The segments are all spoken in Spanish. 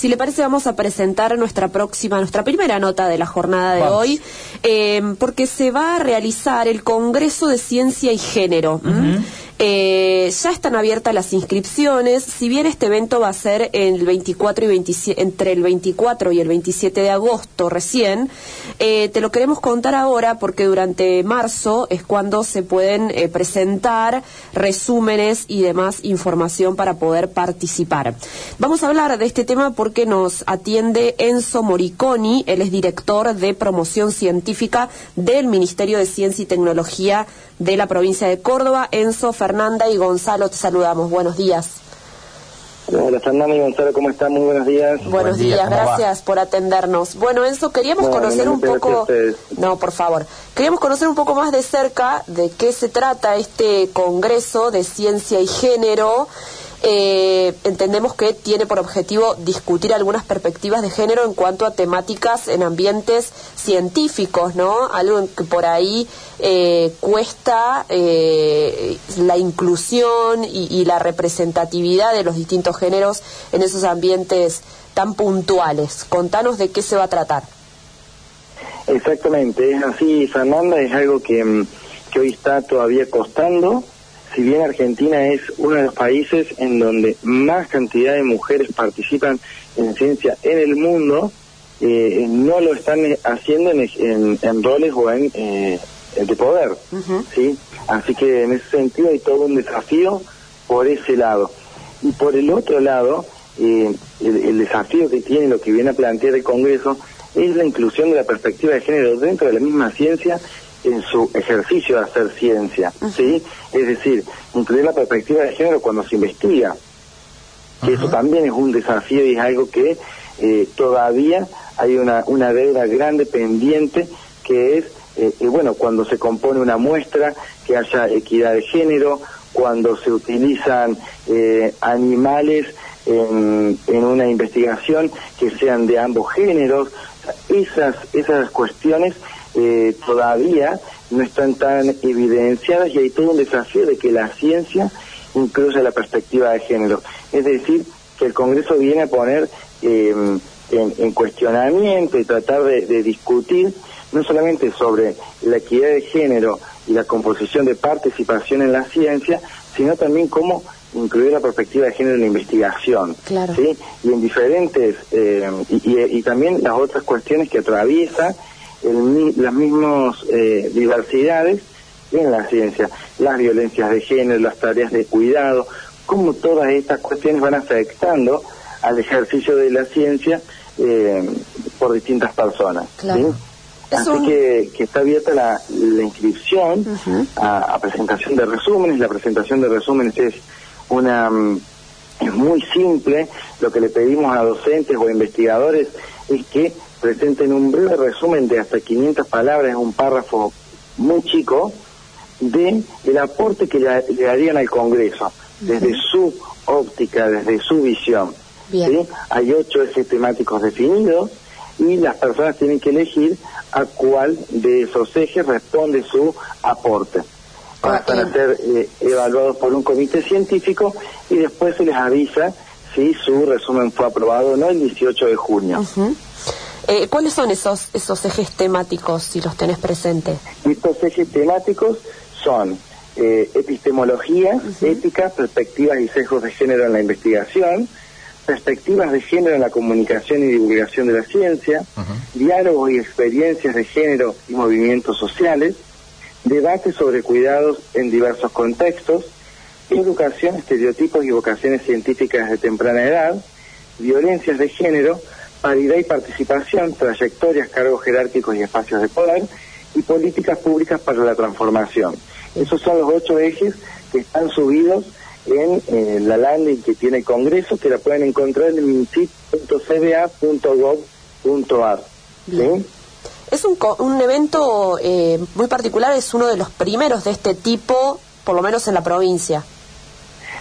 Si le parece, vamos a presentar nuestra próxima, nuestra primera nota de la jornada de hoy, eh, porque se va a realizar el Congreso de Ciencia y Género. Eh, ya están abiertas las inscripciones, si bien este evento va a ser el 24 y 27, entre el 24 y el 27 de agosto recién, eh, te lo queremos contar ahora porque durante marzo es cuando se pueden eh, presentar resúmenes y demás información para poder participar. Vamos a hablar de este tema porque nos atiende Enzo Moriconi, él es director de promoción científica del Ministerio de Ciencia y Tecnología de la provincia de Córdoba. Enzo, Fernanda y Gonzalo, te saludamos. Buenos días. Hola Fernanda y Gonzalo, ¿cómo están? Muy buenos días. Buenos días, gracias por atendernos. Bueno, Enzo, queríamos conocer un poco... No, por favor. Queríamos conocer un poco más de cerca de qué se trata este Congreso de Ciencia y Género eh, entendemos que tiene por objetivo discutir algunas perspectivas de género en cuanto a temáticas en ambientes científicos, ¿no? Algo que por ahí eh, cuesta eh, la inclusión y, la representatividad de los distintos géneros en esos ambientes tan puntuales. Contanos de qué se va a tratar. Exactamente, es así, Fernanda, es algo que, mm, que hoy está todavía costando si bien Argentina es uno de los países en donde más cantidad de mujeres participan en ciencia en el mundo, eh, no lo están haciendo en, roles o en eh, de poder, ¿sí? Así que en ese sentido hay todo un desafío por ese lado. Y por el otro lado, eh, el, desafío que tiene lo que viene a plantear el Congreso es la inclusión de la perspectiva de género dentro de la misma ciencia en su ejercicio de hacer ciencia, ¿sí? Es decir, incluir la perspectiva de género cuando se investiga, que eso también es un desafío y es algo que eh, todavía hay una, una deuda grande pendiente, que es, eh, eh, bueno, cuando se compone una muestra, que haya equidad de género, cuando se utilizan animales en, en una investigación que sean de ambos géneros, esas, esas cuestiones eh, todavía no están tan evidenciadas y hay todo un desafío de que la ciencia incluya la perspectiva de género. Es decir, que el Congreso viene a poner eh, en, cuestionamiento y tratar de, discutir no solamente sobre la equidad de género y la composición de participación en la ciencia, sino también cómo incluir la perspectiva de género en la investigación. ¿sí? Y en diferentes, eh, y, y, también las otras cuestiones que atraviesa las mismas eh, diversidades en la ciencia, las violencias de género, las tareas de cuidado, cómo todas estas cuestiones van afectando al ejercicio de la ciencia eh, por distintas personas. Así que, que, está abierta la, la inscripción a, presentación de resúmenes. La presentación de resúmenes es una es muy simple. Lo que le pedimos a docentes o investigadores es que presenten un breve resumen de hasta 500 palabras, un párrafo muy chico, de el aporte que le, le darían al Congreso, desde su óptica, desde su visión. ¿sí? Hay ocho ejes temáticos definidos y las personas tienen que elegir a cuál de esos ejes responde su aporte. Van a ser eh, evaluados por un comité científico y después se les avisa si su resumen fue aprobado o no el 18 de junio. Eh, ¿Cuáles son esos, esos ejes temáticos, si los tenés presentes? Estos ejes temáticos son eh, epistemología, ética, perspectivas y sesgos de género en la investigación, perspectivas de género en la comunicación y divulgación de la ciencia, diálogos y experiencias de género y movimientos sociales, debate sobre cuidados en diversos contextos, educación, estereotipos y vocaciones científicas de temprana edad, violencias de género, paridad y participación, trayectorias, cargos jerárquicos y espacios de poder, y políticas públicas para la transformación. Esos son los ocho ejes que están subidos en eh, la landing que tiene el Congreso, que la pueden encontrar en mincit.cba.gov.ar. Es un, un evento eh, muy particular, es uno de los primeros de este tipo, por lo menos en la provincia.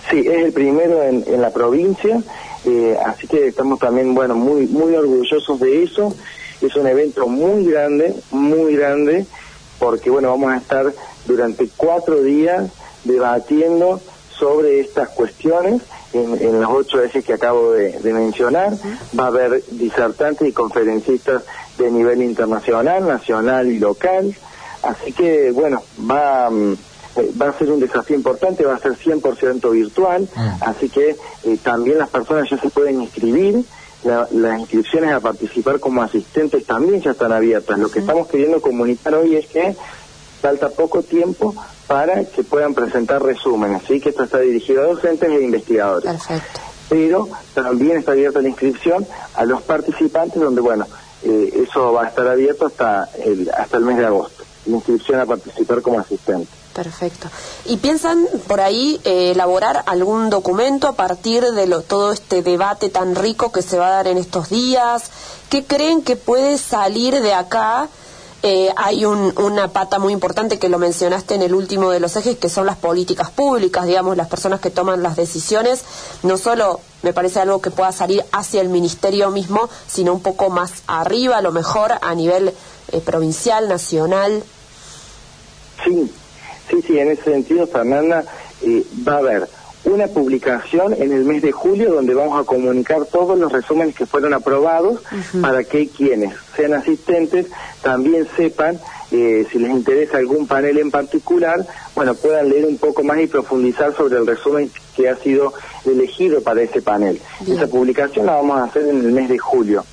Sí, es el primero en, en la provincia eh, así que estamos también, bueno, muy, muy orgullosos de eso. Es un evento muy grande, muy grande, porque, bueno, vamos a estar durante cuatro días debatiendo sobre estas cuestiones en, los ocho ejes que acabo de, mencionar. Va a haber disertantes y conferencistas de nivel internacional, nacional y local. Así que, bueno, va, mm, eh, va a ser un desafío importante, va a ser 100% virtual, mm. así que eh, también las personas ya se pueden inscribir. las inscripciones a participar como asistentes también ya están abiertas. Lo que estamos queriendo comunicar hoy es que falta poco tiempo para que puedan presentar resúmenes, así que esto está dirigido a docentes e investigadores. Perfecto. Pero también está abierta la inscripción a los participantes, donde, bueno, eh, eso va a estar abierto hasta el, hasta el mes de agosto. La inscripción a participar como asistente. Perfecto. ¿Y piensan por ahí eh, elaborar algún documento a partir de lo, todo este debate tan rico que se va a dar en estos días? ¿Qué creen que puede salir de acá? Eh, hay una pata muy importante que lo mencionaste en el último de los ejes, que son las políticas públicas, digamos, las personas que toman las decisiones. No solo me parece algo que pueda salir hacia el ministerio mismo, sino un poco más arriba, a lo mejor a nivel eh, provincial, nacional. Sí, sí, sí, en ese sentido, Fernanda, eh, va a haber una publicación en el mes de julio donde vamos a comunicar todos los resúmenes que fueron aprobados para que quienes sean asistentes también sepan eh, si les interesa algún panel en particular, bueno, puedan leer un poco más y profundizar sobre el resumen que ha sido elegido para ese panel. Esa publicación la vamos a hacer en el mes de julio.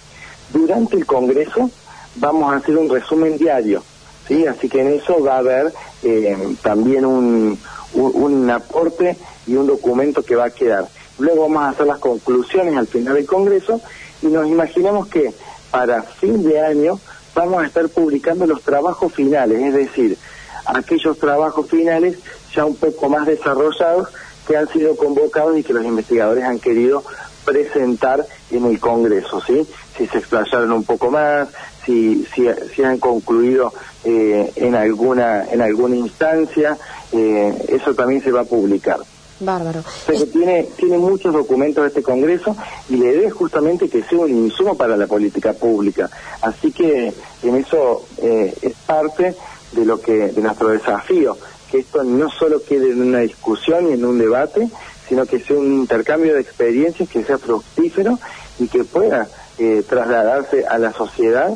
Durante el Congreso vamos a hacer un resumen diario, ¿sí? Así que en eso va a haber eh, también un, un aporte y un documento que va a quedar. Luego vamos a hacer las conclusiones al final del Congreso y nos imaginamos que para fin de año vamos a estar publicando los trabajos finales, es decir, aquellos trabajos finales ya un poco más desarrollados que han sido convocados y que los investigadores han querido presentar en el Congreso, ¿sí? Si se explayaron un poco más, si, si, han concluido eh, en alguna en alguna instancia, eh, eso también se va a publicar. Bárbaro. Pero tiene, tiene muchos documentos este Congreso y la idea es justamente que sea un insumo para la política pública. Así que en eso eh, es parte de lo que de nuestro desafío, que esto no solo quede en una discusión y en un debate, sino que sea un intercambio de experiencias que sea fructífero y que pueda eh, trasladarse a la sociedad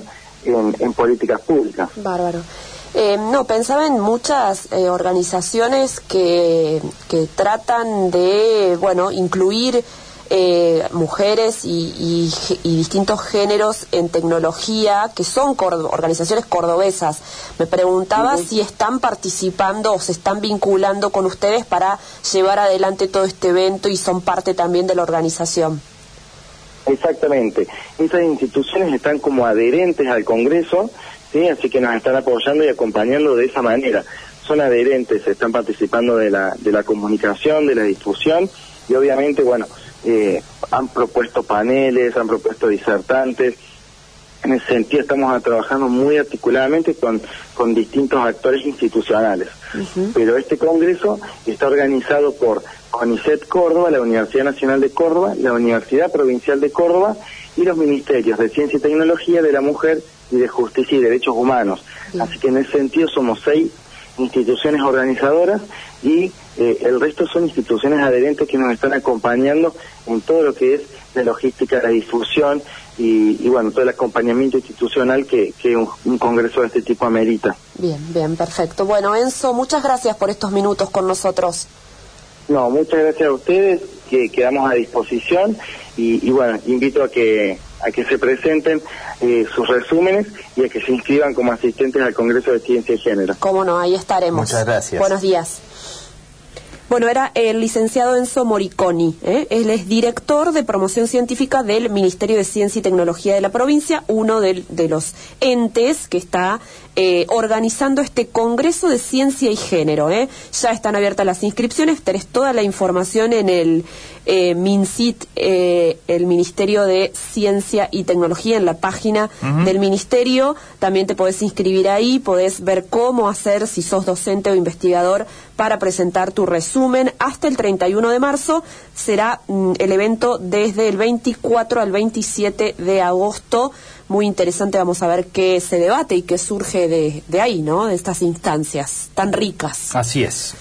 en, en políticas públicas. Bárbaro. Eh, no, pensaba en muchas eh, organizaciones que, que tratan de, bueno, incluir eh, mujeres y, distintos géneros en tecnología, que son organizaciones cordobesas. Me preguntaba si están participando o se están vinculando con ustedes para llevar adelante todo este evento y son parte también de la organización. Exactamente. Estas instituciones están como adherentes al Congreso ¿sí? Así que nos están apoyando y acompañando de esa manera. Son adherentes, están participando de la, de la comunicación, de la difusión y obviamente, bueno, eh, han propuesto paneles, han propuesto disertantes. En ese sentido estamos trabajando muy articuladamente con, con distintos actores institucionales. Pero este congreso está organizado por CONICET Córdoba, la Universidad Nacional de Córdoba, la Universidad Provincial de Córdoba y los ministerios de Ciencia y Tecnología, de la Mujer y de Justicia y Derechos Humanos. Así que en ese sentido somos seis instituciones organizadoras y eh, el resto son instituciones adherentes que nos están acompañando en todo lo que es la logística, la difusión y, bueno, todo el acompañamiento institucional que, un, un, congreso de este tipo amerita. Bien, bien, perfecto. Bueno, Enzo, muchas gracias por estos minutos con nosotros. No, muchas gracias a ustedes, que quedamos a disposición y, y bueno, invito a que a que se presenten eh, sus resúmenes y a que se inscriban como asistentes al Congreso de Ciencia y Género. Cómo no, ahí estaremos. Muchas gracias. Buenos días. Bueno, era el licenciado Enzo Moriconi. ¿eh? Él es director de promoción científica del Ministerio de Ciencia y Tecnología de la provincia, uno de, los entes que está eh, organizando este Congreso de Ciencia y Género. ¿eh? Ya están abiertas las inscripciones, tenés toda la información en el eh, MINCIT, eh, el Ministerio de Ciencia y Tecnología, en la página del Ministerio. También te podés inscribir ahí, podés ver cómo hacer, si sos docente o investigador, para presentar tu resumen. Hasta el 31 de marzo será mm, el evento desde el 24 al 27 de agosto. Muy interesante, vamos a ver qué se debate y qué surge de, de ahí, ¿no? De estas instancias tan ricas. Así es.